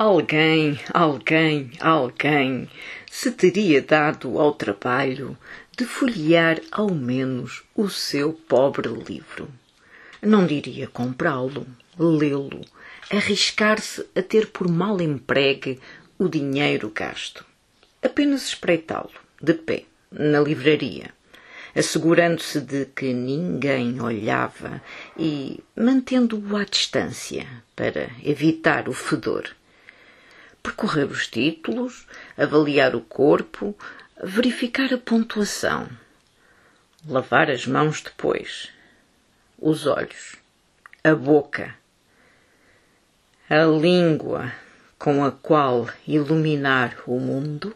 Alguém, alguém, alguém se teria dado ao trabalho de folhear ao menos o seu pobre livro. Não diria comprá-lo, lê-lo, arriscar-se a ter por mal empregue o dinheiro gasto. Apenas espreitá-lo, de pé, na livraria, assegurando-se de que ninguém olhava e mantendo-o à distância para evitar o fedor percorrer os títulos, avaliar o corpo, verificar a pontuação, lavar as mãos depois, os olhos, a boca, a língua com a qual iluminar o mundo